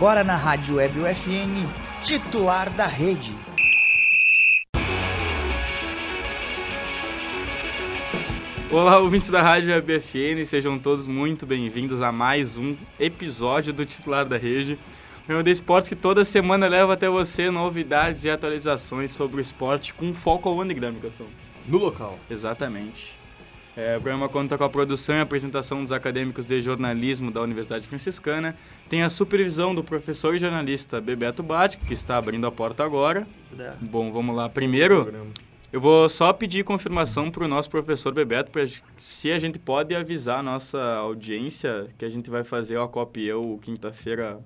agora na Rádio Web UFN, titular da rede. Olá, ouvintes da Rádio Web UFN, sejam todos muito bem-vindos a mais um episódio do Titular da Rede. O programa de esportes que toda semana leva até você novidades e atualizações sobre o esporte com foco ao Cação? No local. Exatamente. É, o programa conta com a produção e apresentação dos acadêmicos de jornalismo da Universidade Franciscana. Tem a supervisão do professor e jornalista Bebeto Bático, que está abrindo a porta agora. Bom, vamos lá. Primeiro, eu vou só pedir confirmação para o nosso professor Bebeto, pra, se a gente pode avisar a nossa audiência que a gente vai fazer o Acop Eu quinta-feira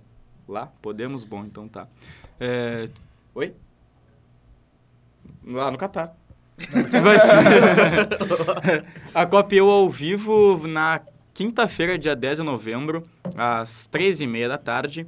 lá. Podemos? Bom, então tá. É... Oi? Lá no Catar. Vai ser. a Copa Eu ao vivo na quinta-feira, dia 10 de novembro, às 13h30 da tarde.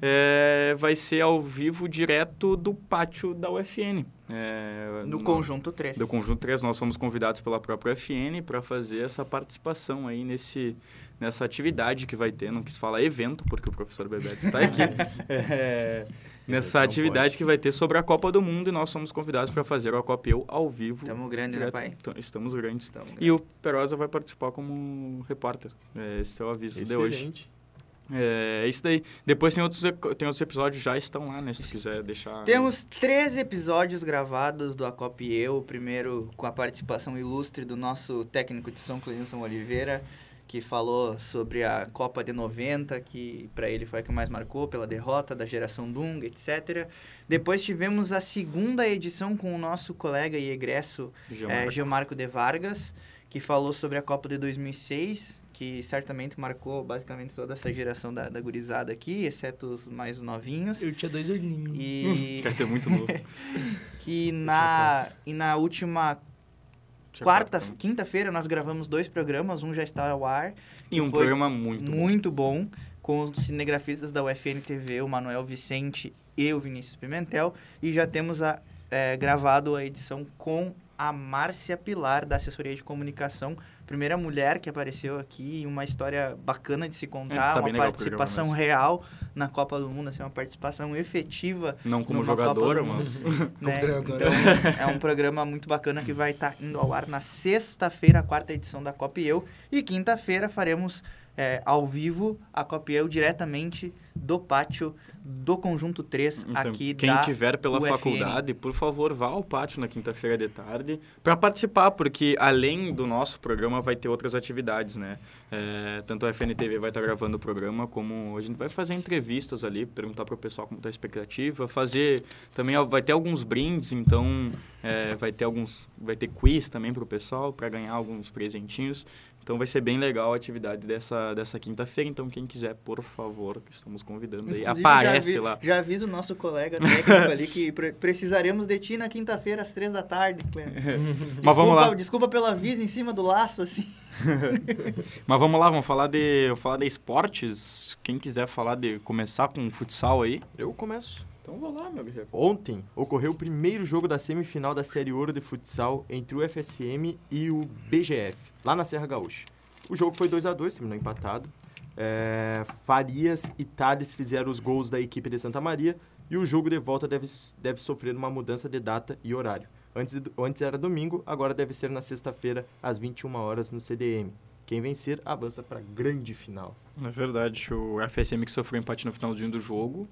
É, vai ser ao vivo direto do pátio da UFN. É, no, no Conjunto 3. Do Conjunto 3. Nós somos convidados pela própria UFN para fazer essa participação aí nesse, nessa atividade que vai ter. Não quis falar evento, porque o professor Bebeto está aqui. é, nessa atividade que vai ter sobre a Copa do Mundo e nós somos convidados para fazer o Copa Eu ao vivo. Estamos grandes, né, pai? Então, estamos grandes. Estamos e o Perosa vai participar como repórter. É, esse é o aviso Excelente. de hoje. É, é isso daí. Depois tem outros, tem outros episódios, já estão lá, né? Se tu quiser deixar. Temos três episódios gravados do Acop Eu. O primeiro com a participação ilustre do nosso técnico de São Cleilson Oliveira que falou sobre a Copa de 90, que para ele foi a que mais marcou pela derrota da geração Dunga, etc. Depois tivemos a segunda edição com o nosso colega e egresso Geomarco. É, de Vargas, que falou sobre a Copa de 2006, que certamente marcou basicamente toda essa geração da, da gurizada aqui, exceto os mais novinhos. Eu tinha dois aninhos. E... Quer ter muito novo. e, na, e na última Quarta, quinta-feira nós gravamos dois programas, um já está ao ar. E um programa muito muito bom. bom com os cinegrafistas da UFN TV, o Manuel Vicente e o Vinícius Pimentel, e já temos a, é, gravado a edição com a Márcia Pilar, da assessoria de comunicação, primeira mulher que apareceu aqui, uma história bacana de se contar, é, tá uma participação real na Copa do Mundo, assim, uma participação efetiva. Não como jogadora, mas né? Então, é um programa muito bacana que vai estar tá indo ao ar na sexta-feira, a quarta edição da Copa e Eu, e quinta-feira faremos é, ao vivo a Copa e Eu diretamente do pátio do Conjunto 3 então, aqui quem da tiver pela UFN. faculdade, por favor, vá ao pátio na quinta-feira de tarde para participar, porque além do nosso programa vai ter outras atividades, né? É, tanto a FNTV vai estar gravando o programa, como a gente vai fazer entrevistas ali, perguntar para o pessoal como está a expectativa, fazer também vai ter alguns brindes, então é, vai ter alguns vai ter quiz também para o pessoal para ganhar alguns presentinhos. Então vai ser bem legal a atividade dessa, dessa quinta-feira. Então, quem quiser, por favor, estamos convidando aí. Aparece já vi, lá. Já avisa o nosso colega técnico ali que pre precisaremos de ti na quinta-feira às três da tarde, desculpa, Mas vamos lá. Desculpa pelo aviso em cima do laço, assim. Mas vamos lá, vamos falar de, vamos falar de esportes. Quem quiser falar de começar com futsal aí. Eu começo. Então vou lá, meu guerreiro. Ontem ocorreu o primeiro jogo da semifinal da Série Ouro de Futsal entre o FSM e o BGF, lá na Serra Gaúcha. O jogo foi 2 a 2 terminou empatado. É, Farias e Thales fizeram os gols da equipe de Santa Maria e o jogo de volta deve, deve sofrer uma mudança de data e horário. Antes, antes era domingo, agora deve ser na sexta-feira, às 21 horas no CDM. Quem vencer avança para a grande final. É verdade, o FSM que sofreu empate no finalzinho do jogo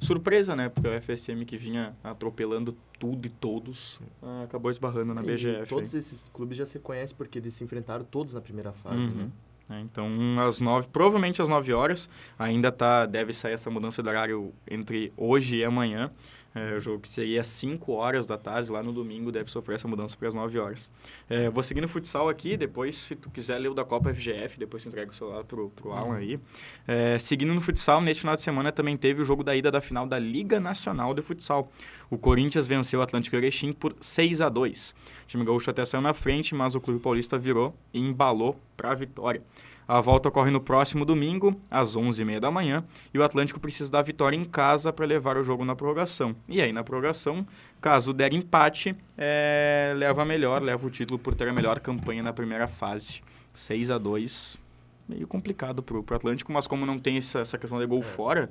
surpresa, né? Porque o FSM que vinha atropelando tudo e todos ah, acabou esbarrando na e BGF. todos esses clubes já se conhecem porque eles se enfrentaram todos na primeira fase, uhum. né? É, então, às nove, provavelmente às 9 horas, ainda tá, deve sair essa mudança de horário entre hoje e amanhã. É, o jogo que seria às 5 horas da tarde, lá no domingo, deve sofrer essa mudança para as 9 horas. É, vou seguir no futsal aqui, depois, se tu quiser ler o da Copa FGF, depois tu entrega o celular pro, pro uhum. Alan aí. É, seguindo no futsal, neste final de semana também teve o jogo da ida da final da Liga Nacional de Futsal. O Corinthians venceu o Atlântico Erechim por 6 a 2 O time gaúcho até saiu na frente, mas o Clube Paulista virou e embalou para a vitória. A volta ocorre no próximo domingo, às 11h30 da manhã, e o Atlântico precisa da vitória em casa para levar o jogo na prorrogação. E aí, na prorrogação, caso der empate, é, leva a melhor, leva o título por ter a melhor campanha na primeira fase. 6 a 2 meio complicado para o Atlântico, mas como não tem essa, essa questão de gol é. fora,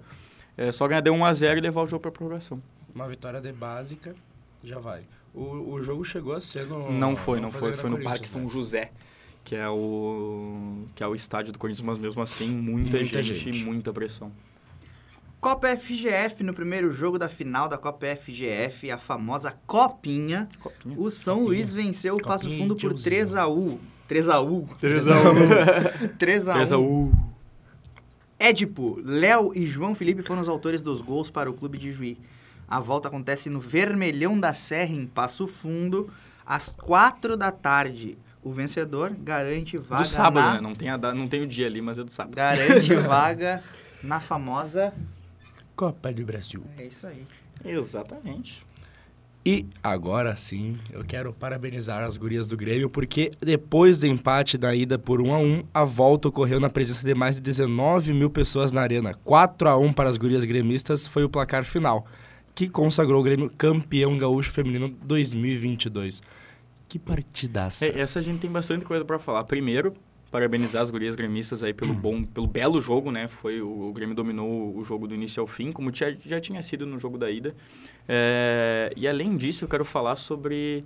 é só ganhar de 1 a 0 e levar o jogo para prorrogação. Uma vitória de básica, já vai. O, o jogo chegou a ser no... Não foi, não, foi. no Foi no Parque São né? José, que é o que é o estádio do Corinthians, mas mesmo assim, muita, Muita gente, gente. e muita pressão. Copa FGF no primeiro jogo da final da Copa FGF, a famosa Copinha. Copinha. O São Copinha. Luís venceu o Passo Copinha Fundo e por tiozinho. 3x1. 3x1. 3x1. 3x1. 3 a 1. Édipo, Léo e João Felipe foram os autores dos gols para o clube de Juí. A volta acontece no Vermelhão da Serra, em Passo Fundo, às 4 da tarde. O vencedor garante vaga Do sábado, na... né? Não tem, a, da- não tem o dia ali, mas é do sábado. Garante vaga na famosa... Copa do Brasil. É isso aí. Exatamente. E agora sim, eu quero parabenizar as gurias do Grêmio, porque depois do empate da ida por 1 a 1 a volta ocorreu na presença de mais de 19 mil pessoas na arena. 4 a 1 para as gurias gremistas foi o placar final, que consagrou o Grêmio campeão gaúcho feminino 2022. Que partidaça. É, essa a gente tem bastante coisa para falar. Primeiro, parabenizar as gurias gremistas aí pelo bom, pelo belo jogo, né? Foi o, o Grêmio dominou o jogo do início ao fim, como já, já tinha sido no jogo da ida. É, e além disso, eu quero falar sobre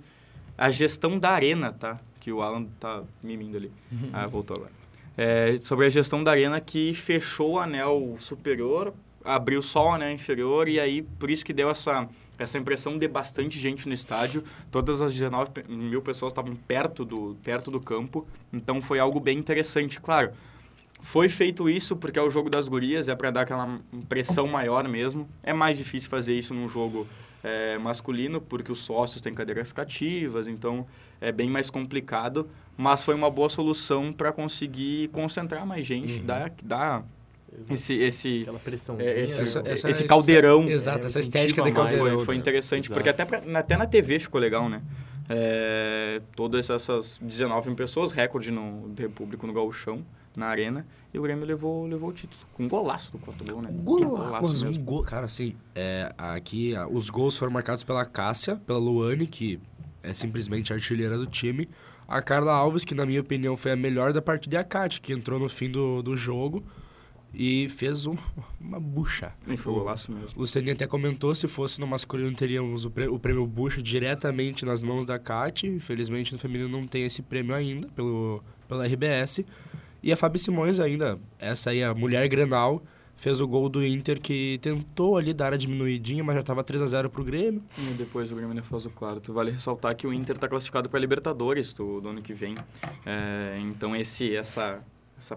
a gestão da arena, tá? Que o Alan tá mimindo ali. Ah, voltou agora. É, sobre a gestão da arena que fechou o anel superior, abriu só o anel inferior e aí por isso que deu essa essa impressão de bastante gente no estádio. Todas as 19 pe- mil pessoas estavam perto do perto do campo, então foi algo bem interessante, claro. Foi feito isso porque é o jogo das gurias, é para dar aquela pressão maior mesmo. É mais difícil fazer isso num jogo é, masculino, porque os sócios têm cadeiras cativas, então é bem mais complicado. Mas foi uma boa solução para conseguir concentrar mais gente, Uhum. dar, dar esse, esse, Aquela pressãozinha. é, esse? Essa- essa- esse essa- caldeirão Exato, É, essa incentiva estética de caldeirão. foi, foi interessante, Exato. porque até, pra- na- até na TV ficou legal, né? É, todas essas 19 mil pessoas, recorde no, de público no Gauchão, na arena, e o Grêmio levou, levou o título, com um golaço do quarto gol, né? Um Golaço, um gol. Cara, assim, é, aqui os gols foram marcados pela Cássia, pela Luane, que é simplesmente a artilheira do time. A Carla Alves, que na minha opinião foi a melhor da partida, e a que entrou no fim do, do jogo e fez um- uma bucha. E foi golaço mesmo. O Lucianinho até comentou, se fosse no masculino, teríamos o, prê- o prêmio Bucha diretamente nas mãos da Kate. Infelizmente, no feminino não tem esse prêmio ainda, pelo, pela RBS. E a Fabi Simões ainda, essa aí, a mulher Grenal, fez o gol do Inter, que tentou ali dar a diminuidinha, mas já estava 3 a 0 pro Grêmio. E depois o Grêmio ainda faz o quarto. Vale ressaltar que o Inter está classificado para Libertadores do, do ano que vem. É, então esse, essa, essa,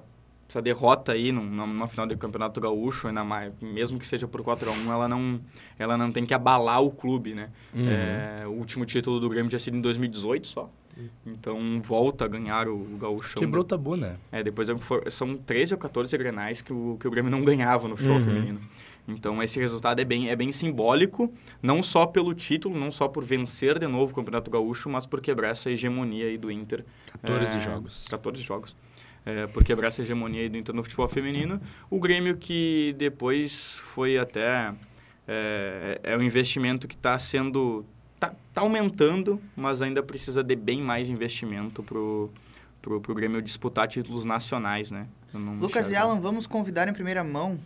essa derrota aí num- numa final do Campeonato Gaúcho, ainda mais, mesmo que seja por 4 a 1 ela não, ela não tem que abalar o clube, né? É, o último título do Grêmio tinha sido em 2018 só. Então volta a ganhar o, o Gaúchão. Quebrou o tabu, né? É, depois são 13 ou 14 grenais que o, que o Grêmio não ganhava no futebol Uhum. feminino. Então esse resultado é bem, é bem simbólico, não só pelo título, não só por vencer de novo o Campeonato Gaúcho, mas por quebrar essa hegemonia aí do Inter. 14 É, jogos. 14 jogos. É, por quebrar essa hegemonia aí do Inter no futebol feminino. O Grêmio que depois foi até... É, é um investimento que está sendo... Tá, tá aumentando, mas ainda precisa de bem mais investimento pro, pro, pro Grêmio disputar títulos nacionais, né? Lucas e Alan, vamos convidar em primeira mão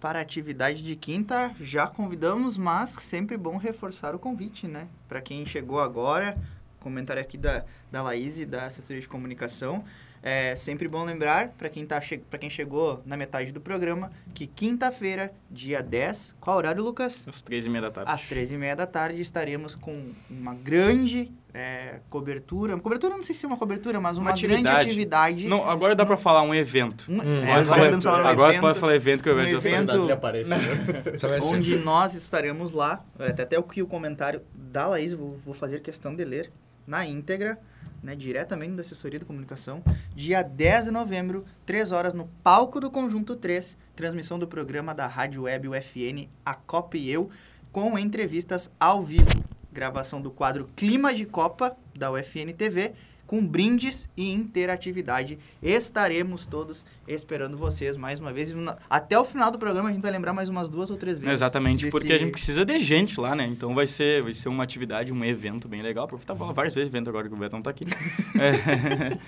para a atividade de quinta. Já convidamos, mas sempre bom reforçar o convite, né? Para quem chegou agora, comentário aqui da, da Laís e da assessoria de comunicação. É sempre bom lembrar, para quem, tá che pra quem chegou na metade do programa, que quinta-feira, dia 10, qual horário, Lucas? Às três e meia da tarde. Às 13h30 da tarde estaremos com uma grande é, cobertura. Cobertura, não sei se é uma cobertura, mas uma, Uma grande atividade. atividade. Não, agora dá pra falar um evento. Um- Hum, é, agora falar- podemos falar um agora evento. pode falar evento que eu um vejo essa evento- aparece, né? Onde nós estaremos lá. Até, até o que o comentário da Laís, eu vou, vou fazer questão de ler na íntegra, né, diretamente da assessoria de comunicação. Dia 10 de novembro, 3 horas, no palco do Conjunto 3, transmissão do programa da Rádio Web UFN, a Copa e Eu, com entrevistas ao vivo. Gravação do quadro Clima de Copa, da UFN TV, com brindes e interatividade. Estaremos todos esperando vocês mais uma vez. Até o final do programa a gente vai lembrar mais umas duas ou três vezes. Exatamente, desse- porque a gente precisa de gente lá, né? Então vai ser, vai ser uma atividade, um evento bem legal. Aproveitar falar várias vezes evento agora que o Betão tá aqui. É,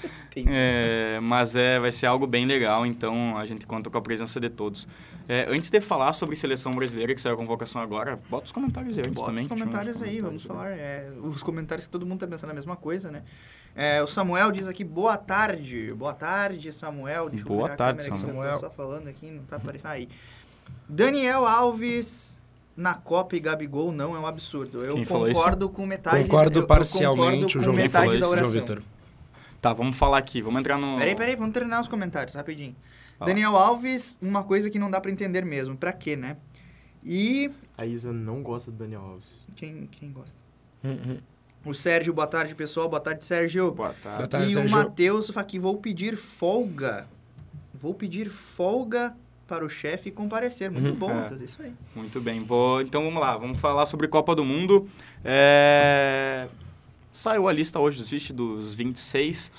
é, mas é, vai ser algo bem legal, então a gente conta com a presença de todos. É, antes de falar sobre seleção brasileira, que saiu a convocação agora, bota os comentários aí antes Bota também. os comentários aí, vamos comentários falar. é, os comentários que todo mundo tá pensando a mesma coisa, né? É, o Samuel diz aqui, boa tarde. Boa tarde, Samuel. Deixa eu Boa tarde, câmera aqui, que eu Samuel. tô só falando aqui, não tá aparecendo aí. Daniel Alves na Copa e Gabigol não é um absurdo. Eu Quem concordo com metade... Concordo eu- eu parcialmente, concordo o João metade falou da isso, João. Vitor. Tá, vamos falar aqui, vamos entrar no... Peraí, peraí, vamos terminar os comentários, rapidinho. Ah. Daniel Alves, uma coisa que não dá pra entender mesmo. Pra quê, né? E... A Isa não gosta do Daniel Alves. Quem, quem gosta? Uhum. O Sérgio, boa tarde, pessoal. Boa tarde, Sérgio. Boa tarde. Boa tarde, e o Sérgio. Matheus aqui, vou pedir folga. Vou pedir folga para o chefe comparecer. Muito Uhum. bom, É. Matheus, isso aí. Muito bem, vou, então vamos lá, vamos falar sobre Copa do Mundo. É, Saiu a lista hoje dos dos 26.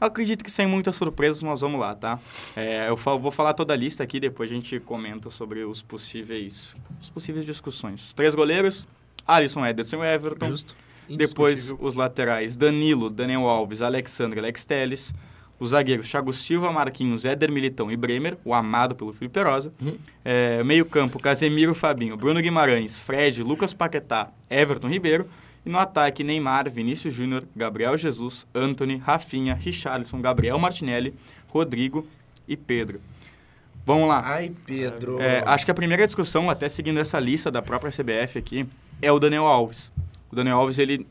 Acredito que sem muitas surpresas, mas vamos lá, tá? É, eu fa- vou falar toda a lista aqui, depois a gente comenta sobre os possíveis, os possíveis discussões. Três goleiros, Alisson, Ederson e Everton. Justo. Depois os laterais, Danilo, Daniel Alves, Alexandre, Alex Telles. Os zagueiros, Thiago Silva, Marquinhos, Éder Militão e Bremer, o amado pelo Felipe Perosa. Uhum. É, meio campo, Casemiro, Fabinho, Bruno Guimarães, Fred, Lucas Paquetá, Everton Ribeiro. E no ataque, Neymar, Vinícius Júnior, Gabriel Jesus, Anthony, Rafinha, Richarlison, Gabriel Martinelli, Rodrigo e Pedro. Vamos lá. Ai, Pedro. É, acho que a primeira discussão, até seguindo essa lista da própria CBF aqui, é o Daniel Alves. O Daniel Alves, ele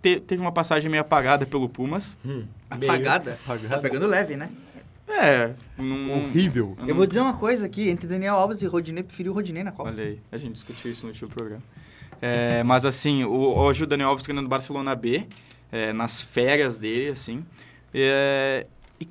te- teve uma passagem meio apagada pelo Pumas. Hum. Apagada. Apagada. Tá pegando leve, né? É, num... Horrível. Eu vou dizer uma coisa aqui, entre Daniel Alves e Rodinei, preferi o Rodinei na Copa. Olha aí, a gente discutiu isso no último programa. É, mas assim, o, hoje o Daniel Alves treinando Barcelona B, é, nas férias dele, assim. É, e,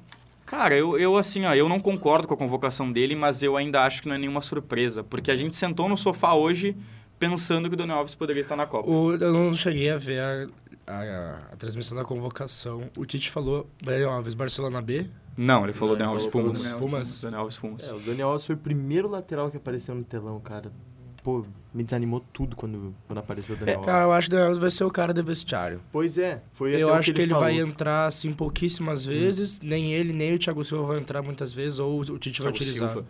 cara, eu, eu assim, ó, eu não concordo com a convocação dele, mas eu ainda acho que não é nenhuma surpresa. Porque a gente sentou no sofá hoje pensando que o Daniel Alves poderia estar na Copa. O- eu não cheguei a ver a, a- a transmissão da convocação. O Tite falou Daniel Alves, Barcelona B. Não, ele falou Não, Daniel Alves Pumas. Daniel Pumas. Daniel Alves Pumas. É, o Daniel Alves foi o primeiro lateral que apareceu no telão, cara. Pô, me desanimou tudo quando, quando apareceu o Daniel Alves. Cara, eu acho que o Daniel Alves vai ser o cara do vestiário. Pois é, foi até Eu o acho que ele, falou. vai entrar, assim, pouquíssimas vezes. Nem ele, nem o Thiago Silva vão entrar muitas vezes, ou o Tite vai Thiago utilizar. Silva.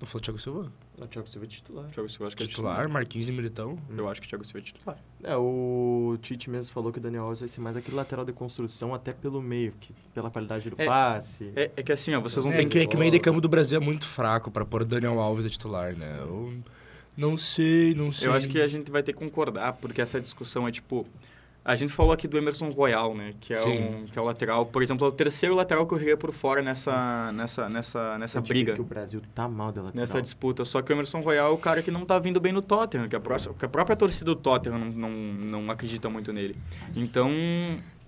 Não falou Thiago Silva? Não, o Thiago Silva é titular. Thiago Silva, acho que é Titular, Marquinhos e Militão. Eu acho que o Thiago Silva é titular. É, o Tite mesmo falou que o Daniel Alves vai ser mais aquele lateral de construção até pelo meio, que, pela qualidade do É, passe. É, é que assim, ó, vocês não É têm que, é que o meio de campo do Brasil é muito fraco pra pôr o Daniel Alves a titular, né? Eu não sei, não sei. Eu acho que a gente vai ter que concordar, porque essa discussão é tipo. A gente falou aqui do Emerson Royal, né? Que é, Sim. um, que é o lateral. Por exemplo, é o terceiro lateral que eu por fora nessa, nessa, nessa, nessa Eu briga, que o Brasil tá mal de lateral. nessa disputa. Só que o Emerson Royal é o cara que não tá vindo bem no Tottenham, que a, próxima, que a própria torcida do Tottenham não, não, não acredita muito nele. Então,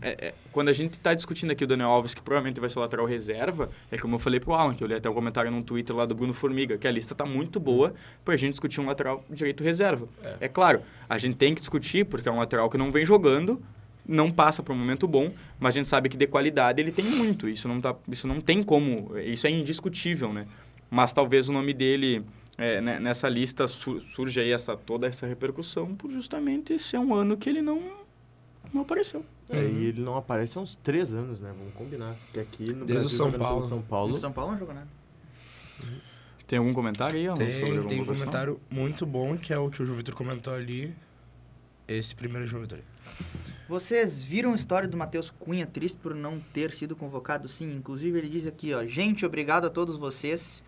é- é, quando a gente tá discutindo aqui o Daniel Alves, que provavelmente vai ser o lateral reserva, é como eu falei pro Alan, que eu li até o comentário no Twitter lá do Bruno Formiga, que a lista tá muito boa pra gente discutir um lateral direito reserva. É. claro, a gente tem que discutir, porque é um lateral que não vem jogando, não passa por um momento bom, mas a gente sabe que de qualidade ele tem muito. Isso não, tá, isso não tem como, isso é indiscutível, né? Mas talvez o nome dele é, né, nessa lista su surge aí essa, toda essa repercussão por justamente ser um ano que ele não, não apareceu. É, e ele não aparece há uns três anos, né? Vamos combinar. Porque aqui no Desde o Brasil, São Paulo. São No Paulo. São Paulo não jogou nada. Tem algum comentário aí, Alan, sobre a Tem, tem um comentário muito bom, que é o que o João Vitor comentou ali. Esse primeiro João Vitor. Vocês viram a história do Matheus Cunha triste por não ter sido convocado? Sim, inclusive ele diz aqui, ó, gente, obrigado a todos vocês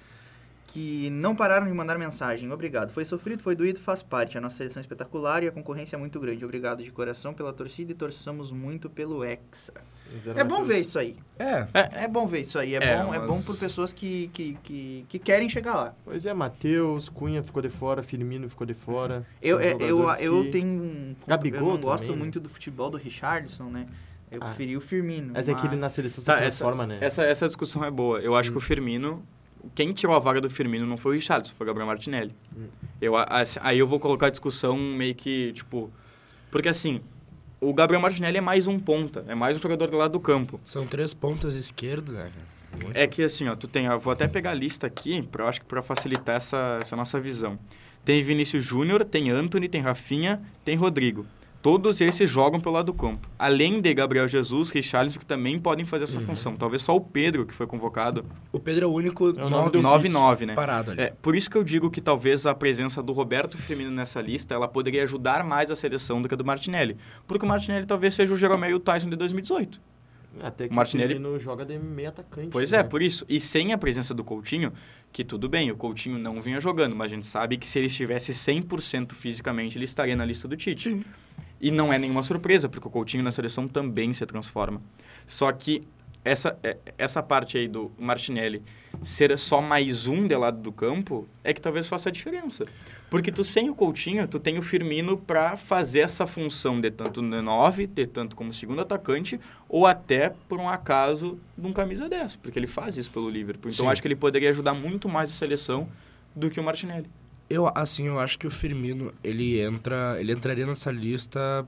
que não pararam de mandar mensagem. Obrigado. Foi sofrido, foi doído, faz parte. A nossa seleção é espetacular e a concorrência é muito grande. Obrigado de coração pela torcida e torçamos muito pelo Hexa. É bom ver isso aí. É, É bom ver isso aí. É, É, bom, é mas- bom por pessoas que, que, que, que querem chegar lá. Pois é, Matheus, Cunha ficou de fora, Firmino ficou de fora. Eu, é, eu, eu que- tenho um... Gabigol eu não gosto também, né? muito do futebol do Richardson, né? Eu Ah. preferi o Firmino. Mas é que ele na seleção se Tá, essa, transforma, né? essa, essa discussão é boa. Eu acho que o Firmino... Quem tirou a vaga do Firmino não foi o Richarlison, foi o Gabriel Martinelli. Hum. Eu, aí eu vou colocar a discussão meio que, tipo... Porque, assim, o Gabriel Martinelli é mais um ponta, é mais um jogador do lado do campo. São três pontas esquerdo, né? Muito. É que assim, ó, tu tem, eu vou até pegar a lista aqui, pra, acho que para facilitar essa, essa nossa visão. Tem Vinícius Júnior, tem Anthony, tem Rafinha, tem Rodrigo. Todos esses jogam pelo lado do campo. Além de Gabriel Jesus, Richarlison, que também podem fazer essa função. Talvez só o Pedro, que foi convocado, O Pedro é o único É o nome do 9-9, né? parado ali. É, por isso que eu digo que talvez a presença do Roberto Firmino nessa lista, ela poderia ajudar mais a seleção do que a do Martinelli. Porque o Martinelli talvez seja o Jeromel e o Tyson de 2018. Até que O Martinelli- o Firmino joga de meio atacante. Pois né? é, por isso. E sem a presença do Coutinho, que tudo bem, o Coutinho não vinha jogando, mas a gente sabe que se ele estivesse 100% fisicamente, ele estaria na lista do Tite. E não é nenhuma surpresa, porque o Coutinho na seleção também se transforma. Só que essa, é- essa parte aí do Martinelli ser só mais um de lado do campo é que talvez faça a diferença. Porque tu sem o Coutinho, tu tem o Firmino para fazer essa função de tanto no 9, de tanto como segundo atacante, ou até, por um acaso, de um camisa 10, porque ele faz isso pelo Liverpool. Então acho que ele poderia ajudar muito mais a seleção do que o Martinelli. Eu, assim, eu acho que o Firmino, ele entra, ele entraria nessa lista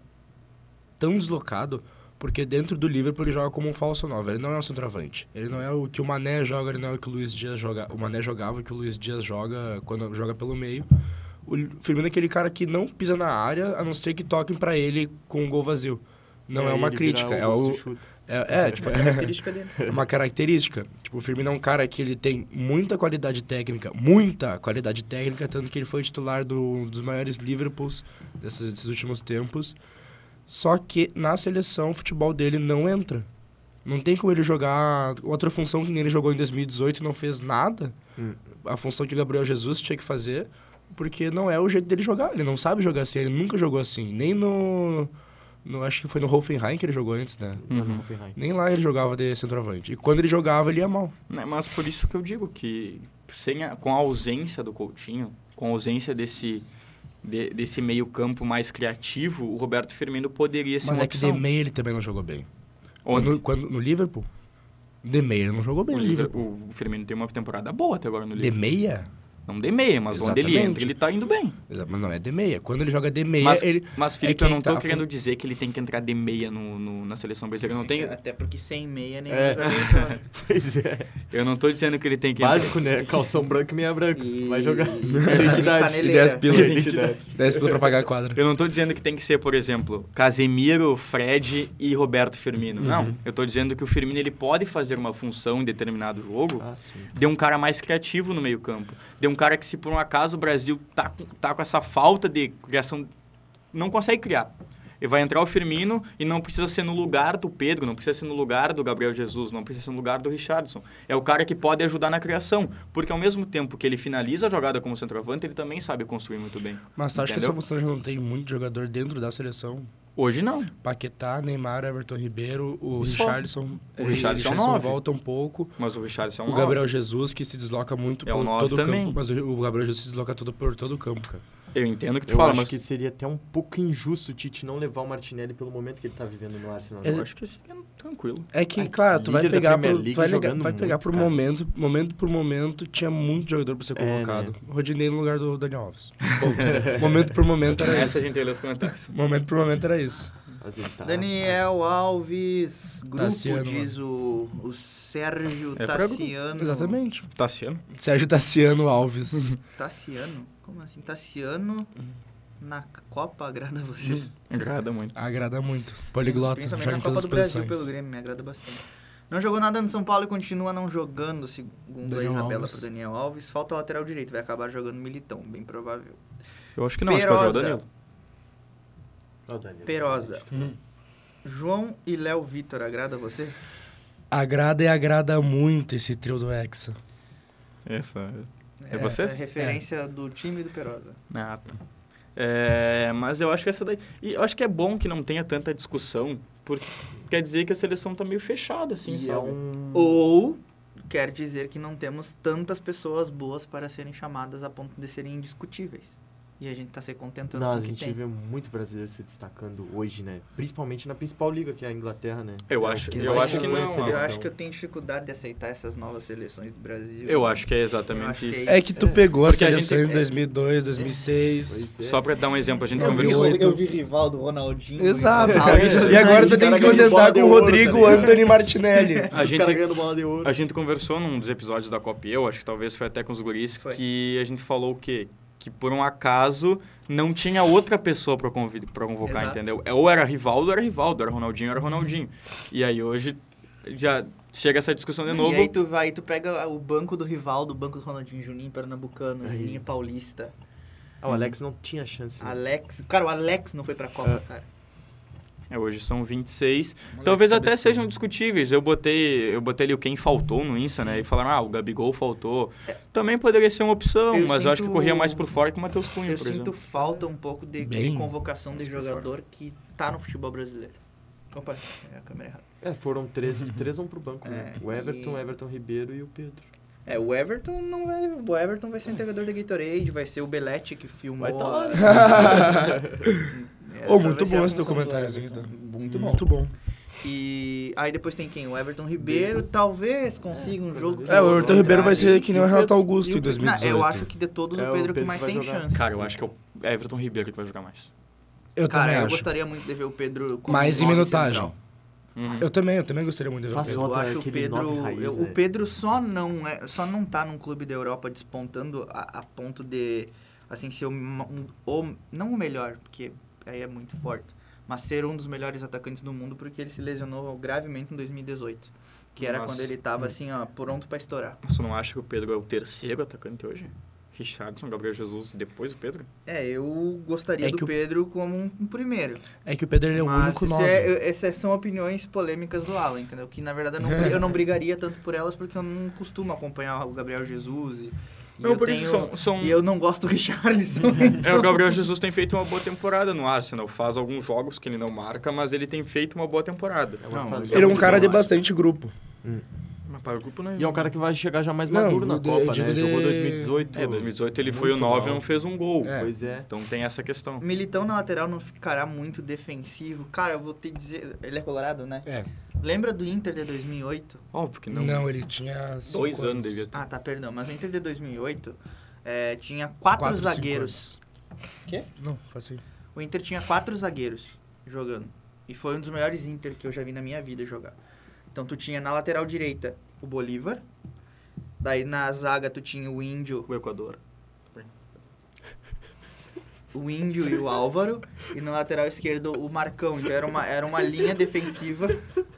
tão deslocado, porque dentro do Liverpool ele joga como um falso 9, ele não é um centroavante. Ele não é o que o Mané joga, ele não é o que o Luiz Dias joga. O Mané jogava o que o Luiz Dias joga quando joga pelo meio. O Firmino é aquele cara que não pisa na área, a não ser que toquem pra ele com um gol vazio. Não é, É, uma crítica, é o, é, é, tipo, A característica dele. é uma característica. Tipo, o Firmino é um cara que ele tem muita qualidade técnica, muita qualidade técnica, tanto que ele foi titular do, dos maiores Liverpools desses, desses últimos tempos. Só que na seleção o futebol dele não entra. Não tem como ele jogar outra função que nem ele jogou em 2018 e não fez nada. Hum. A função que o Gabriel Jesus tinha que fazer, porque não é o jeito dele jogar. Ele não sabe jogar assim, ele nunca jogou assim. Nem no. No acho que foi no Hoffenheim que ele jogou antes, né? Hoffenheim. Nem lá ele jogava de centroavante. E quando ele jogava, ele ia mal. Né, Mas por isso que eu digo que sem a- com a ausência do Coutinho, com a ausência desse, de- desse meio campo mais criativo, o Roberto Firmino poderia ser Mas uma é que opção. de meia ele também não jogou bem. Onde? Quando, quando- no Liverpool, de meia ele não jogou bem O, Liverpool- Liverpool. o Firmino tem uma temporada boa até agora no De Liverpool. meia? Não de meia, mas onde ele Exatamente. entra, ele tá indo bem. Mas não é de meia. Quando ele joga de meia, Mas, ele... mas é Felipe, que eu não tá- tô querendo dizer que ele tem que entrar de meia no, no- na seleção brasileira. Não, tenho, Até porque sem meia nem É. jogaria. Pois é. eu não tô dizendo que ele tem que entrar. Básico, né? Calção branco e meia branca. E- Vai jogar. e- Identidade. E 10 pila. Identidade. 10 pila pra pagar a quadra. Eu não tô dizendo que tem que ser, por exemplo, Casemiro, Fred e Roberto Firmino. Não, eu tô dizendo que o Firmino ele pode fazer uma função em determinado jogo Ah, sim. de um cara mais criativo no meio-campo. De um cara que, se por um acaso o Brasil tá, tá com essa falta de criação, não consegue criar. E vai entrar o Firmino e não precisa ser no lugar do Pedro, não precisa ser no lugar do Gabriel Jesus, não precisa ser no lugar do Richardson. É o cara que pode ajudar na criação. Porque ao mesmo tempo que ele finaliza a jogada como centroavante, ele também sabe construir muito bem. Mas tu acha que essa função já não tem muito jogador dentro da seleção? Hoje não. Paquetá, Neymar, Everton Ribeiro, o Só. Richarlison... O Richarlison é nove. volta um pouco. Mas o Richardson é um o nove. Gabriel Jesus, que se desloca muito É o por nove todo o também. campo. Mas o, o Gabriel Jesus se desloca todo por todo o campo, cara. Eu entendo o que tu Eu fala, acho mas que seria até um pouco injusto o Tite não levar o Martinelli pelo momento que ele tá vivendo no Arsenal. eu né? acho que seria tranquilo. É que, Ah, claro, tu vai pegar, League tu vai, ligar- vai pegar muito, por cara. momento, momento por momento, tinha muito jogador pra ser É, convocado. né? Rodinei no lugar do Daniel Alves. Momento por momento era Essa a isso. gente lê os comentários. Momento por momento era isso. Tá- Daniel Alves, grupo, Tassiano, diz o, o Sérgio É. Tassiano. Exatamente. Tassiano? Sérgio Tassiano Alves. Tassiano? Como assim? Tassiano na Copa agrada você? Agrada muito. Agrada muito. Poliglota, Principalmente joga na em Copa todas do as Brasil pelo Grêmio, me agrada bastante. Não jogou nada no São Paulo e continua não jogando, segundo a Daniel Isabela Alves. pro Daniel Alves. Falta lateral direito, vai acabar jogando Militão, bem provável. Eu acho que não, acho que vai jogar o Perosa. Danilo. Ó, o Daniel. Perosa. Hum. João e Léo Vitor, agrada você? Agrada e agrada muito esse trio do Hexa. Essa. É Essa vocês? É referência do time do Perosa. Ah, tá. É, mas eu acho que essa daí. E eu acho que é bom que não tenha tanta discussão, porque quer dizer que a seleção tá meio fechada, assim, E sabe? é um... Ou quer dizer que não temos tantas pessoas boas para serem chamadas a ponto de serem indiscutíveis. E a gente tá se contentando Não, com a o que gente tem. vê muito brasileiro se destacando hoje, né? Principalmente na principal liga, que é a Inglaterra, né? Eu acho- que eu mais acho que não, ó. Eu acho que eu tenho dificuldade de aceitar essas novas seleções do Brasil. Eu acho que é Eu exatamente acho que isso. é É que tu pegou Porque as seleções de 2002, 2006. Pois é. Só pra dar um exemplo, a gente Eu vi, conversou... oito. eu vi rival do Ronaldinho. Exato, e tal. E agora tu tem que se contentar com o Rodrigo tá ligado? Anthony Martinelli. A gente, caras ganhando bola de ouro. a gente conversou num dos episódios da Copa e Eu, acho que talvez foi até com os guris, Foi. que a gente falou o quê? Que por um acaso não tinha outra pessoa pra convocar, Exato. entendeu? Ou era Rivaldo, ou era Rivaldo, era Ronaldinho, era Ronaldinho. E aí hoje já chega essa discussão de novo. E aí tu vai, tu pega o banco do Rivaldo, o banco do Ronaldinho, Juninho Pernambucano, Aí. Juninho Paulista, Ah, o Alex não tinha chance. né? Alex. Cara, o Alex não foi pra Copa, cara. É, hoje são 26. Moleque Talvez até sejam discutíveis. Eu botei, eu botei ali o quem faltou no Insta, né? E falaram, ah, o Gabigol faltou. Também poderia ser uma opção, Eu mas eu acho que sinto- corria mais por fora que o Matheus Cunha, Eu por sinto exemplo. falta um pouco de, de Bem convocação de jogador que tá no futebol brasileiro. Opa, é a câmera errada. É, foram três, os três vão pro banco, né? É, O Everton, e- o Everton Ribeiro e o Pedro. É, o Everton não vai. O Everton vai ser o entregador da Gatorade, vai ser o Belete que filmou. Vai tá lá, Essa muito bom esse função do tá? Muito bom. Muito bom. E aí depois tem quem? O Everton Ribeiro, talvez consiga um jogo. É, o Everton Ribeiro vai ser que nem o o Renato Augusto em Pedro- 2018. Não, eu acho que de todos É, o o Pedro que mais tem jogar. chance. Cara, eu acho que é o Everton Ribeiro que vai jogar mais. Eu Cara, também eu acho. gostaria muito de ver o Pedro como Mais em minutagem. Uhum. Eu também, eu também gostaria muito de ver o Pedro. Eu acho o Pedro, raiz, eu- né? o Pedro só não é, só não tá num clube da Europa despontando a, a ponto de assim ser o, um, o- não o melhor, porque aí é muito forte, mas ser um dos melhores atacantes do mundo porque ele se lesionou gravemente em 2018, que era Nossa. quando ele tava assim, ó, pronto pra estourar. Mas tu não acha que o Pedro é o terceiro atacante hoje? Richardson, Gabriel Jesus e depois o Pedro? É, eu gostaria É do que o- Pedro como um, primeiro. É que o Pedro ele é o Mas único nove. é- essas são opiniões polêmicas do Alan, entendeu? Que na verdade eu não, eu não brigaria tanto por elas porque eu não costumo acompanhar o Gabriel Jesus e Não, eu por tenho, isso são- são- e eu não gosto do Richarlison. É, então- o Gabriel Jesus tem feito uma boa temporada no Arsenal. Faz alguns jogos que ele não marca, mas ele tem feito uma boa temporada. É Não, Ele é um cara de bastante grupo. Mas para o grupo não E é um cara que vai chegar já mais Não, maduro na de- Copa, digo né? de- Jogou 2018. É, 2018 ele foi o muito 9 e não fez um gol. É. Pois é. Então tem essa questão. Militão na lateral não ficará muito defensivo. Cara, eu vou te dizer. Ele é colorado, né? É. Lembra do Inter de 2008? Óbvio que Não, não. ele tinha. Dois cinco anos devia ter. Ah, tá, perdão. Mas o Inter de 2008 é, tinha quatro, Quatro, zagueiros. Não, pode ser. O Inter tinha quatro zagueiros jogando. E foi um dos melhores Inter que eu já vi na minha vida jogar. Então tu tinha na lateral direita o Bolívar. Daí na zaga tu tinha o Índio, O Equador. o Índio e o Álvaro. E na lateral esquerdo o Marcão. Então era uma, era uma linha defensiva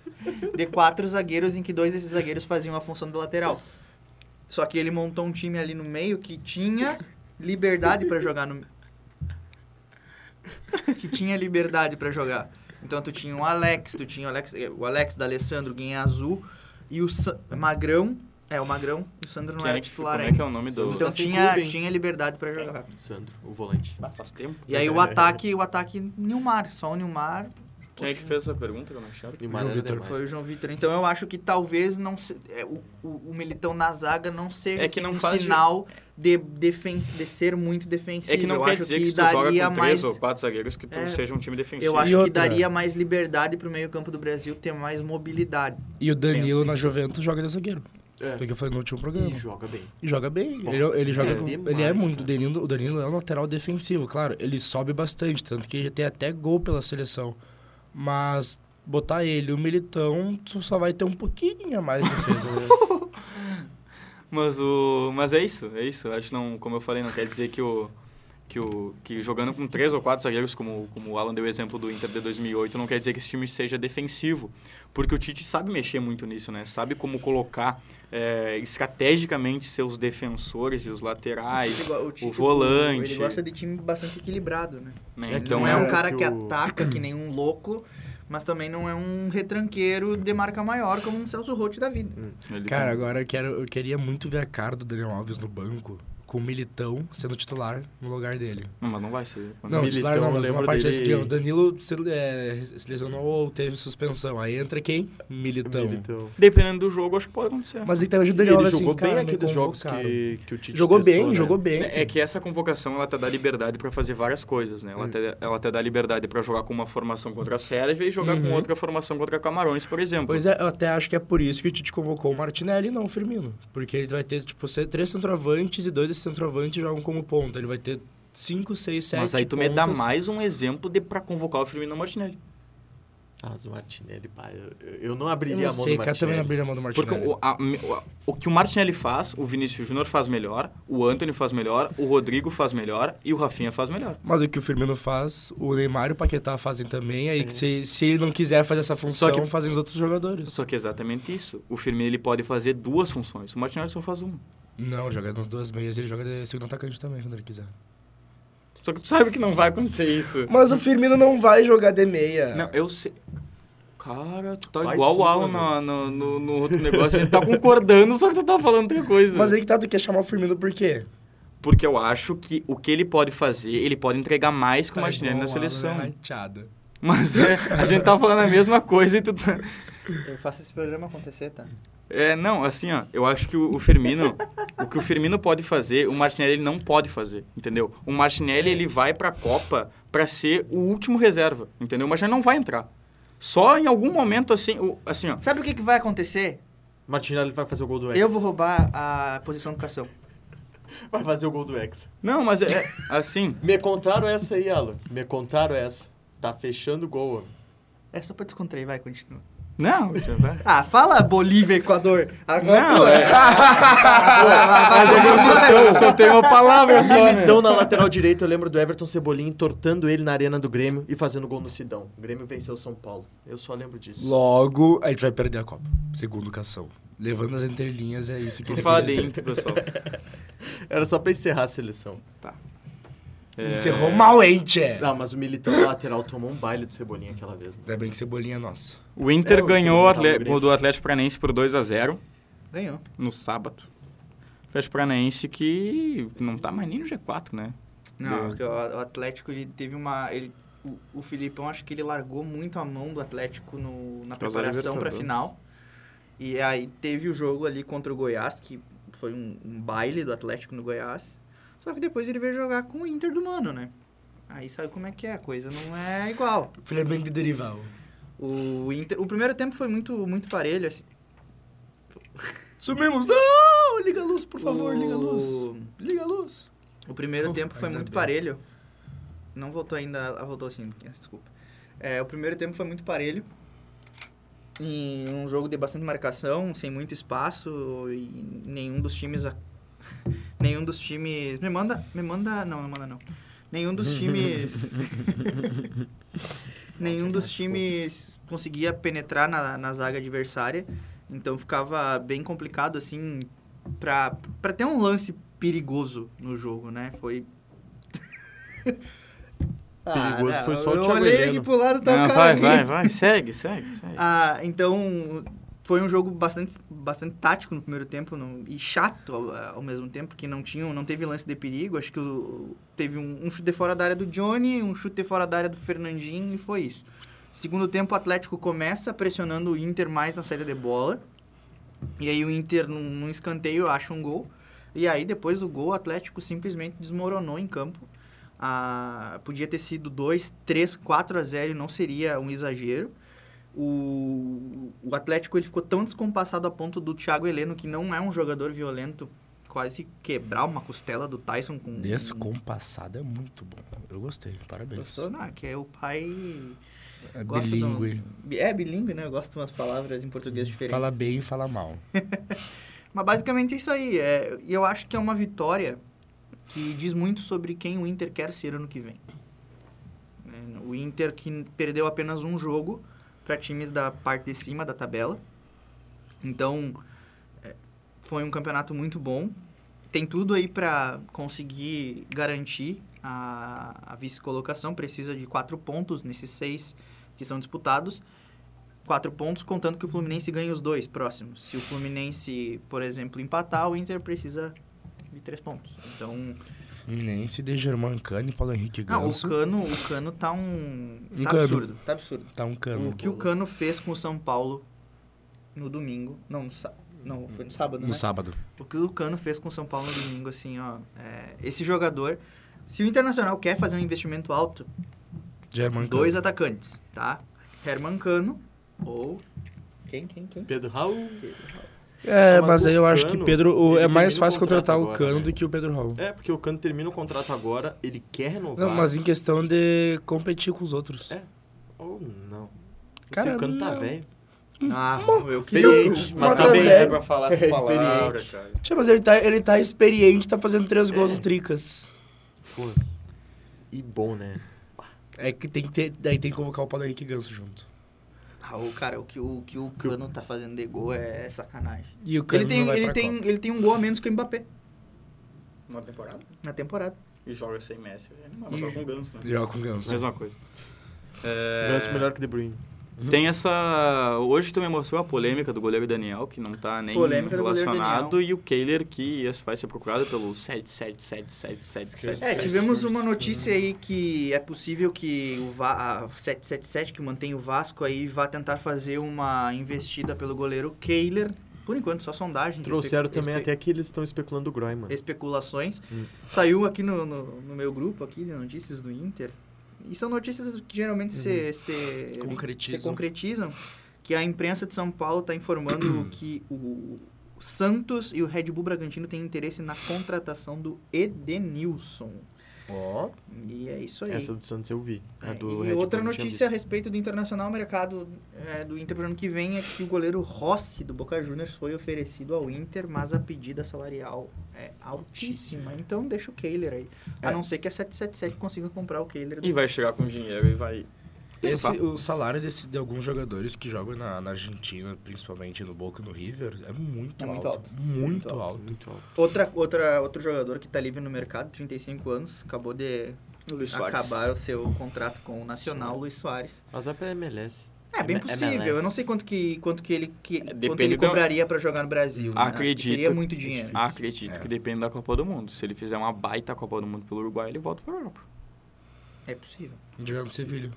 de quatro zagueiros em que dois desses zagueiros faziam a função do lateral. Só que ele montou um time ali no meio que tinha liberdade pra jogar no que tinha liberdade pra jogar. Então tu tinha o Alex, tu tinha o Alex, eh, o Alex da Alessandro, Guinha Azul e o Sa Magrão, é o Magrão, e o Sandro não Quem era é que- titular como é que é o nome do... Então tinha, clube, tinha liberdade pra jogar. Sandro, o volante. Ah, faz tempo. E aí o ataque, o ataque Nilmar, só o Nilmar Quem é que fez essa pergunta que eu não achava? O João Vitor. foi o João Vitor. Então eu acho que talvez não se, é, o, o, o Militão na zaga não seja É que não um faz sinal de, defen de ser muito defensivo. É que não eu quer acho dizer que, que, se tu joga daria com mais três ou quatro zagueiros que tu É. seja um time defensivo. Eu acho E que outra? daria mais liberdade pro meio-campo do Brasil ter mais mobilidade. E o Danilo Penso na. Juventus joga de zagueiro. É. Porque foi no último programa. E joga bem. E joga bem. Bom, ele, ele joga é com- demais, ele é muito. cara. O Danilo, o Danilo é um lateral defensivo, claro. Ele sobe bastante, tanto que ele tem até gol pela seleção. Mas botar ele o Militão, tu só vai ter um pouquinho a mais de defesa. né? Mas o mas é isso, é isso. Acho não, como eu falei, não quer dizer que o que o que jogando com três ou quatro zagueiros, como como o Alan deu o exemplo do Inter de 2008, não quer dizer que esse time seja defensivo, porque o Tite sabe mexer muito nisso, né? Sabe como colocar é, estrategicamente seus defensores e os laterais, Ele go- o, Tite, volante. Ele gosta de time bastante equilibrado, né? né? É que Então não é é um que cara que, o- ataca que nem um louco, mas também não é um retranqueiro de marca maior como um Celso Roth da vida. ele- Cara, agora eu, quero, eu queria muito ver a cara do Daniel Alves no banco com o Militão sendo titular no lugar dele. Não, mas não vai ser. Não, Militão, titular não, mas uma parte dele- o Danilo se, é, se lesionou ou teve suspensão. Aí entra quem? Militão. Militão. Dependendo do jogo, acho que pode acontecer. Mas tá hoje o Daniel ele assim, jogou cara, bem me aqueles jogos que, que o Tite Jogou testou, bem, né? jogou bem. É que essa convocação ela te dá liberdade para fazer várias coisas, né? Ela, te, ela te dá liberdade para jogar com uma formação contra a Sérvia e jogar com Uhum. outra formação contra Camarões, por exemplo. Pois é, eu até acho que é por isso que o Tite convocou o Martinelli e não o Firmino. Porque ele vai ter, tipo, três centroavantes e dois desses centroavantes jogam como ponta. Ele vai ter cinco, seis, sete Mas aí tu me dá pontas. mais um exemplo de para convocar o Firmino Martinelli. Ah, mas o Martinelli, pá, eu, eu não Eu abriria não a mão sei, do cara, também não Martinelli. abriria a mão do Porque Martinelli. o, a- o, a- o que o Martinelli faz, o Vinícius Júnior faz melhor, o Anthony faz melhor, o Rodrigo faz melhor e o Rafinha faz melhor. Mas o que o Firmino faz, o Neymar e o Paquetá fazem também. Aí que se, se ele não quiser fazer essa função, que- fazem os outros jogadores. Só que é exatamente isso. O Firmino ele pode fazer duas funções. O Martinelli só faz uma. Não, joga nas duas meias ele joga de segundo atacante também, quando ele quiser. Só que tu sabe que não vai acontecer isso. Mas o Firmino não vai jogar de meia. Não, eu sei. Cara, tu tá Vai igual sim, o Alan mano. no, no, no outro negócio. A gente tá concordando, só que tu tá falando outra coisa. Mas aí que tá, tu quer chamar o Firmino por quê? Porque eu acho que o que ele pode fazer, ele pode entregar mais que o Tá Martinelli na Alan, seleção. Rateada. Mas é, a gente tá falando a mesma coisa e tu tá... Eu faço esse programa acontecer, tá? É, não, assim, ó, eu acho que o, o Firmino, o que o Firmino pode fazer, o Martinelli ele não pode fazer, entendeu? O Martinelli, ele vai pra Copa pra ser o último reserva, entendeu? O Martinelli não vai entrar. Só em algum momento, assim, o- assim, ó, Sabe o que, que vai acontecer? Martinelli vai fazer o gol do Hexa. Eu vou roubar a posição do Cação. Vai fazer o gol do Hexa. Não, mas é assim. Me contaram essa aí, Alan. Me contaram essa. Tá fechando o gol, homem. É só pra descontrair, vai, continua. Não, já vai. Ah, fala Bolívia, Equador. Agora Não, é. Mas é que eu só, eu só tenho uma palavra só, né? Então, na lateral direita, eu lembro do Everton Cebolinha entortando ele na arena do Grêmio e fazendo gol no Sidão. O Grêmio venceu o São Paulo. Eu só lembro disso. Logo, a gente vai perder a Copa. Segundo Cação. Levando as entrelinhas, é isso que ele quis de. Inter, pessoal. Era só pra encerrar a seleção. É, Encerrou mal, hein, tchê? Não, mas o Militão lateral tomou um baile do Cebolinha aquela vez. Ainda bem que Cebolinha é nosso. O Inter É, ganhou o Atle- do Atlético Paranaense por 2 a 0 Ganhou. no sábado. Atlético Paranaense que não tá mais nem no G4, né? Não, Deu. porque o Atlético, ele teve uma... Ele, o, o Filipão, acho que ele largou muito a mão do Atlético no, na preparação pra final. E aí teve o jogo ali contra o Goiás, que foi um, um baile do Atlético no Goiás. Só que depois ele veio jogar com o Inter do Mano, né? Aí sabe como é que é, a coisa não é igual. Flamengo de Derival. O Inter, o primeiro tempo foi muito muito parelho, assim. Subimos! Não! Liga a luz, por favor, O- liga a luz. Liga a luz. O primeiro tempo foi muito bem. parelho. Não voltou ainda. Ah, voltou sim, desculpa. É, o primeiro tempo foi muito parelho. Em um jogo de bastante marcação, sem muito espaço. E nenhum dos times. Nenhum dos times. Me manda. Me manda. Não, não manda não. Nenhum dos times. nenhum dos times conseguia penetrar na, na zaga adversária. Então ficava bem complicado, assim, pra, pra ter um lance perigoso no jogo, né? Foi. Perigoso não, foi só o eu Thiago olhei Heleno. aqui pro lado tá Não, o cara vai, ali. vai, vai, segue, segue, segue. Ah, então foi um jogo bastante, bastante tático no primeiro tempo no- e chato ao, ao mesmo tempo, porque não tinha, não teve lance de perigo. Acho que o- teve um, um chute fora da área do Johnny, um chute fora da área do Fernandinho e foi isso. Segundo tempo, o Atlético começa pressionando o Inter mais na saída de bola. E aí o Inter, num, num escanteio, acha um gol. E aí, depois do gol, o Atlético simplesmente desmoronou em campo. Ah, podia ter sido 2, 3, 4 a 0 e não seria um exagero. O, o Atlético ele ficou tão descompassado a ponto do Thiago Heleno, que não é um jogador violento, quase quebrar uma costela do Tyson com... Descompassado é muito bom. Eu gostei, parabéns. Gostou? Não, que é o pai... É um- bilíngue. É bilíngue, né? Eu gosto de umas palavras em português diferentes. Fala bem e fala mal. Mas basicamente é isso aí. É, e eu acho que é uma vitória que diz muito sobre quem o Inter quer ser ano que vem. É, O Inter que perdeu apenas um jogo para times da parte de cima da tabela. Então, é, foi um campeonato muito bom. Tem tudo aí para conseguir garantir a, a vice-colocação. Precisa de quatro pontos nesses seis que são disputados quatro pontos, contando que o Fluminense ganhe os dois próximos. Se o Fluminense, por exemplo, empatar, o Inter precisa de três pontos. Então, Fluminense de Germancano e Paulo Henrique não, o Ganso. Cano, o Cano tá um, Um tá Cano. absurdo, tá absurdo. Tá um cano. O que o Cano fez com o São Paulo no domingo, não, no, não, foi no sábado, No né? sábado. O que o Cano fez com o São Paulo no domingo, assim, ó, é, esse jogador, se o Internacional quer fazer um investimento alto, Germancano. dois atacantes, tá? Herman Cano ou quem, quem, quem? Pedro Raul. É, Mas mas o aí eu acho que Pedro. o- é mais o fácil contratar o agora, Cano né? do que o Pedro Raul. É, porque o Cano termina o contrato agora, ele quer renovar. Não, mas em questão de competir com os outros. É. Ou não. Cara, Se o Cano tá não. velho. Ah, eu Experiente, mas tá bem. é É pra falar essa É palavra, experiente. cara. Mas ele tá, ele tá experiente, tá fazendo três gols É. no Tricas. Pô. E bom, né? É que tem que ter. Daí tem que convocar o Paulo Henrique Ganso junto. Ah, o cara, o que o, que o Cano tá fazendo de gol é sacanagem. E o Cano Ele tem, não vai ele, pra tem, Copa. ele tem um gol a menos que o Mbappé Uma temporada. na temporada. E joga sem Messi. Não, E joga com Ganso, né? Joga com o Ganso. Mesma coisa. É... Ganso melhor que De Bruyne. Tem essa. Hoje também mostrou a polêmica do goleiro Daniel, que não tá nem Polêmica relacionado, e o Kehler, que vai ser procurado pelo 7777777. É, tivemos uma notícia aí que é possível que o Va a 777, que mantém o Vasco aí, vá tentar fazer uma investida pelo goleiro Kehler. Por enquanto, só sondagens. Trouxeram espe- também espe- até que eles estão especulando o Groy, mano. especulações. Hum. Saiu aqui no, no, no meu grupo aqui de notícias do Inter. E são notícias que geralmente se, se, Concretizam. se concretizam. Que a imprensa de São Paulo está informando que o Santos e o Red Bull Bragantino têm interesse na contratação do Edenilson. Ó. E é isso aí. Essa do Santos eu vi. A É, do e Red Bull outra tinha notícia a respeito do Internacional Mercado é, do Inter pro ano que vem é que o goleiro Rossi do Boca Juniors foi oferecido ao Inter, mas a pedida salarial é altíssima. Então deixa o Kehler aí. A É. não ser que a 777 consiga comprar o Kehler. do- E vai chegar com dinheiro e vai. Esse, o salário desse, de alguns jogadores que jogam na, na Argentina, principalmente no Boca e no River, é muito, É muito alto, alto. Muito, Muito alto. alto. Muito alto. Outra, outra, outro jogador que está livre no mercado, 35 anos, acabou de acabar o seu contrato com o Nacional, Soares. Luiz Soares. Mas vai pra MLS. É bem É possível. MLS. Eu não sei quanto que, quanto que ele, que, quanto depende ele do- cobraria para jogar no Brasil. né? Acredito. Seria muito dinheiro. Acredito É. que depende da Copa do Mundo. Se ele fizer uma baita Copa do Mundo pelo Uruguai, ele volta pra Europa. É possível. Jogando no Sevilha.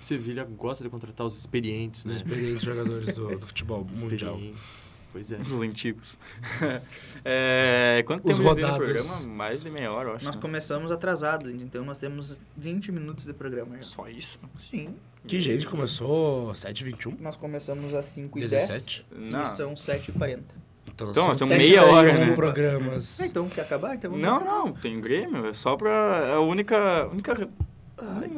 Sevilha gosta de contratar os experientes, Os né? experientes jogadores do, do futebol mundial. Experientes. Pois é. Os antigos. é, quanto Os tempo de rodados. programa? Mais de meia hora, eu acho. Nós né? começamos atrasados, então nós temos 20 minutos de programa já. Só isso? Sim. Que gente começou 7h21? Nós começamos às 5 e 10 17? Não. e são 7 e 40 Então, nós são temos meia hora, né? programas. Ah, então quer acabar? Então Não, acabar. não, tem Grêmio. É só pra. É a única. única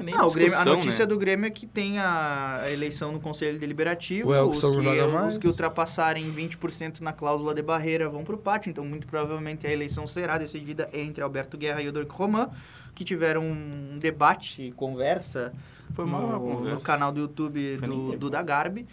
nem Ah, o Grêmio, a notícia né? do Grêmio é que tem a, eleição no Conselho Deliberativo. Os, que, os que ultrapassarem 20% na cláusula de barreira vão para o pátio. Então, muito provavelmente, a eleição será decidida entre Alberto Guerra e Odorico Roman, que tiveram um debate, conversa, Foi no, conversa. no canal do YouTube Foi do, do da Garbi.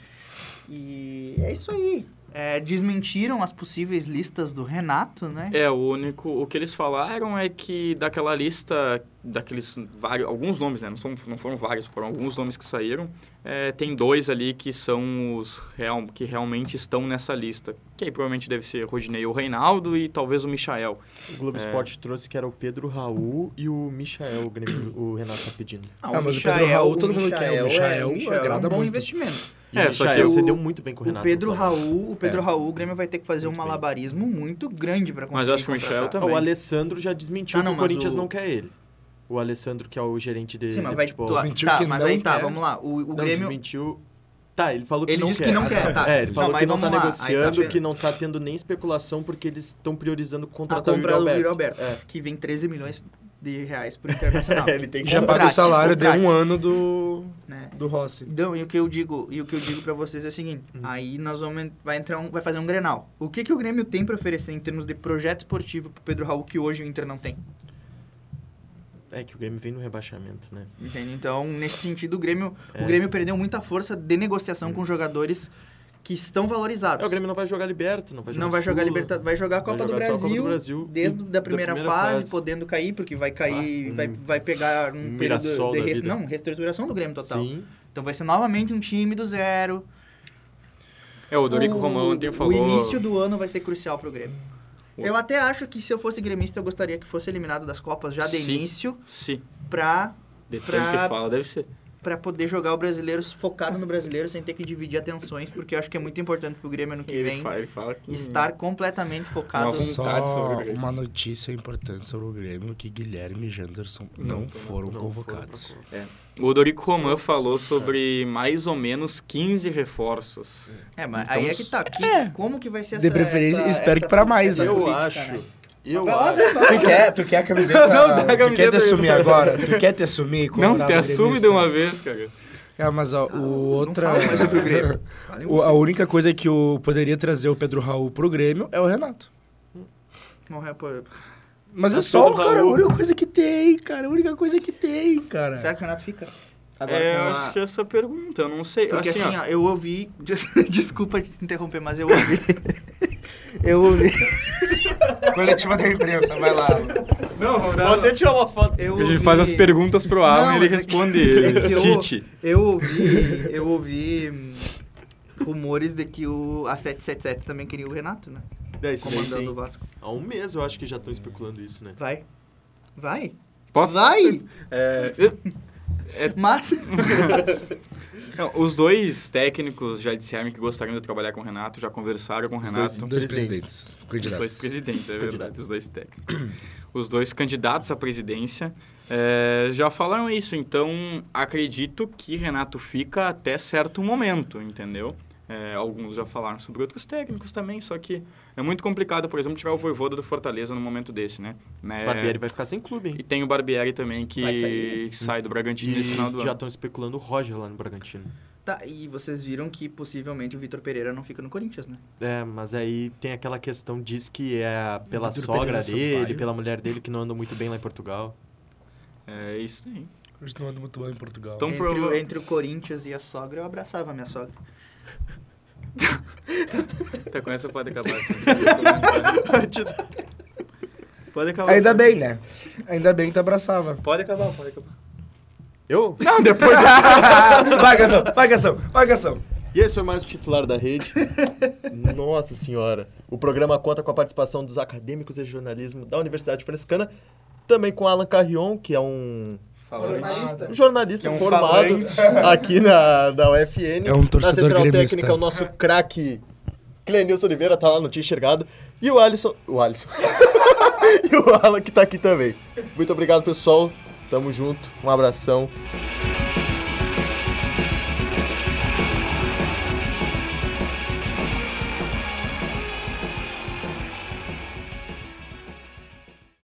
E é isso aí. É, desmentiram as possíveis listas do Renato, né? É, o único. O que eles falaram é que daquela lista, daqueles vários. Alguns nomes, né? Não, são, não foram vários, foram alguns nomes que saíram. É, tem dois ali que são os real, que realmente estão nessa lista. Que aí provavelmente deve ser Rodinei ou Reinaldo e talvez o Michael. O Globo É. Esporte trouxe que era o Pedro Raul e o Michael, o, Grêmio- o Renato tá pedindo. Não, Ah, mas o Pedro Raul, todo mundo quer. O Michael é agrada um bom muito. investimento. E É, o só que o- você deu muito bem com o O Renato. Pedro no Flamengo. Raul, o Pedro É. Raul, o Grêmio vai ter que fazer um Muito bem. malabarismo muito grande para conseguir Mas eu acho que o Michel contratar. também. Ah, o Alessandro já desmentiu Ah, não, que o Corinthians o- não quer ele. O Alessandro, que é o gerente de, Sim, mas de vai futebol. tu- Desmentiu tá, que mas não aí tá, quer. vamos lá. O, o não, Grêmio desmentiu... Tá, ele falou que Ele não disse quer. que não quer, tá. É, ele Não, falou mas que não tá lá. Tá negociando, vendo. que não tá tendo nem especulação porque eles estão priorizando contratar o Yuri do Yuri Alberto. Alberto, É. que vem 13 milhões de reais por internacional. Ele tem que Já paga o salário de um ano do, né? do Rossi. Então, e o que eu digo, e o que eu digo para vocês é o seguinte, Hum. aí nós vamos vai entrar um, vai fazer um Grenal. O que que o Grêmio tem para oferecer em termos de projeto esportivo pro Pedro Raul que hoje o Inter não tem? É que o Grêmio vem no rebaixamento, né? Entende? Então, nesse sentido, o Grêmio, É. o Grêmio perdeu muita força de negociação com jogadores que estão valorizados. É, o Grêmio não vai jogar Liberta, não vai jogar não vai jogar. Libertadores, vai jogar a Copa, Vai do, jogar só a Brasil, Copa do Brasil desde da primeira, primeira fase, fase. podendo cair, porque vai cair, Ah, vai, vai pegar um, período de da res- vida. não, reestruturação do Grêmio total. Sim. Então vai ser novamente um time do zero. É, o Dorico o, Romão ontem o falou. início do ano vai ser crucial pro Grêmio. Eu até acho que se eu fosse gremista, eu gostaria que fosse eliminado das Copas já de Sim. início Sim. pra, De tanto Pra- que fala, deve ser. Pra poder jogar o brasileiro focado no brasileiro sem ter que dividir atenções, porque eu acho que é muito importante pro Grêmio ano que Ele vem fala, ele fala que... estar completamente focado. Uma vontade sobre Só o Grêmio. uma notícia importante sobre o Grêmio, que Guilherme e Janderson não, Não, foram não convocados. O Dorico Roman falou sobre mais ou menos 15 reforços. É, mas Então, aí é que tá. Que, é. Como que vai ser De essa preferência, essa- espero essa- que pra mais, né? Eu política, acho. né? Eu lá. Tu quer, tu quer a camiseta? Não, dá a tu quer camiseta te assumir agora? Tu quer te assumir? Não, te assume de uma vez, cara. É, mas ó, o outra... fala mais sobre o Grêmio. O- a única coisa que eu poderia trazer o Pedro Raul pro Grêmio é o Renato. Morreu por... Mas é Mas só, cara, a única coisa que tem, cara. A única coisa que tem, cara. Será que o Renato fica? é, eu acho que essa pergunta, eu não sei. Porque assim, assim, ó, ó, eu ouvi. Desculpa te interromper, mas eu ouvi. eu ouvi. Coletiva da imprensa, vai lá. Não, vamos Vou até tirar uma foto. Eu A gente ouvi- faz as perguntas pro Alan Não, e ele é que- responde é eu- Tite. Eu ouvi. Eu ouvi. Rumores de que o a 777 também queria o Renato, né? É, isso Comandando tem- o Vasco. Há um mês eu acho que já estão especulando isso, né? Vai. Vai. Posso? Vai! É, Mas. não, os dois técnicos já disseram que gostariam de trabalhar com o Renato, já conversaram com o Os Renato. dois- Dois Presidentes. presidentes. Os dois presidentes, é verdade, Candidatos. os dois técnicos. Os dois candidatos à presidência é, já falaram isso, então acredito que Renato fica até certo momento, entendeu? É, alguns já falaram sobre outros técnicos também, só que é muito complicado, por exemplo, tirar o Voivoda do Fortaleza no momento desse, né? né? O Barbieri vai ficar sem clube, hein? E tem o Barbieri também, que que sai do Bragantino E nesse final do já ano. estão especulando o Roger lá no Bragantino. Tá, e vocês viram que possivelmente o Vitor Pereira não fica no Corinthians, né? É, mas aí tem aquela questão, diz que é pela sogra Pereira dele, pela mulher dele, que não andam muito bem lá em Portugal. É isso aí. Hoje não ando muito bem em Portugal. Então, entre, prova- o, entre o Corinthians e a sogra, eu abraçava a minha sogra. Até com essa pode acabar. assim. pode acabar. Ainda pode. bem, né? Ainda bem que tu abraçava. Pode acabar, pode acabar. Eu? Não, depois vai, Gação, vai, Gação, vai, Gação. E esse foi mais o titular da rede. Nossa senhora. O programa conta com a participação dos acadêmicos de jornalismo da Universidade Franciscana, também com Alan Carrion, que é um Jornalista. um jornalista é um formado falante. aqui na, da UFN. É um torcedor Na central gremista. técnica, o nosso craque Clenilson Oliveira tá lá, não tinha enxergado. E o Alisson... O Alisson. e o Alan que tá aqui também. Muito obrigado, pessoal. Tamo junto. Um abração.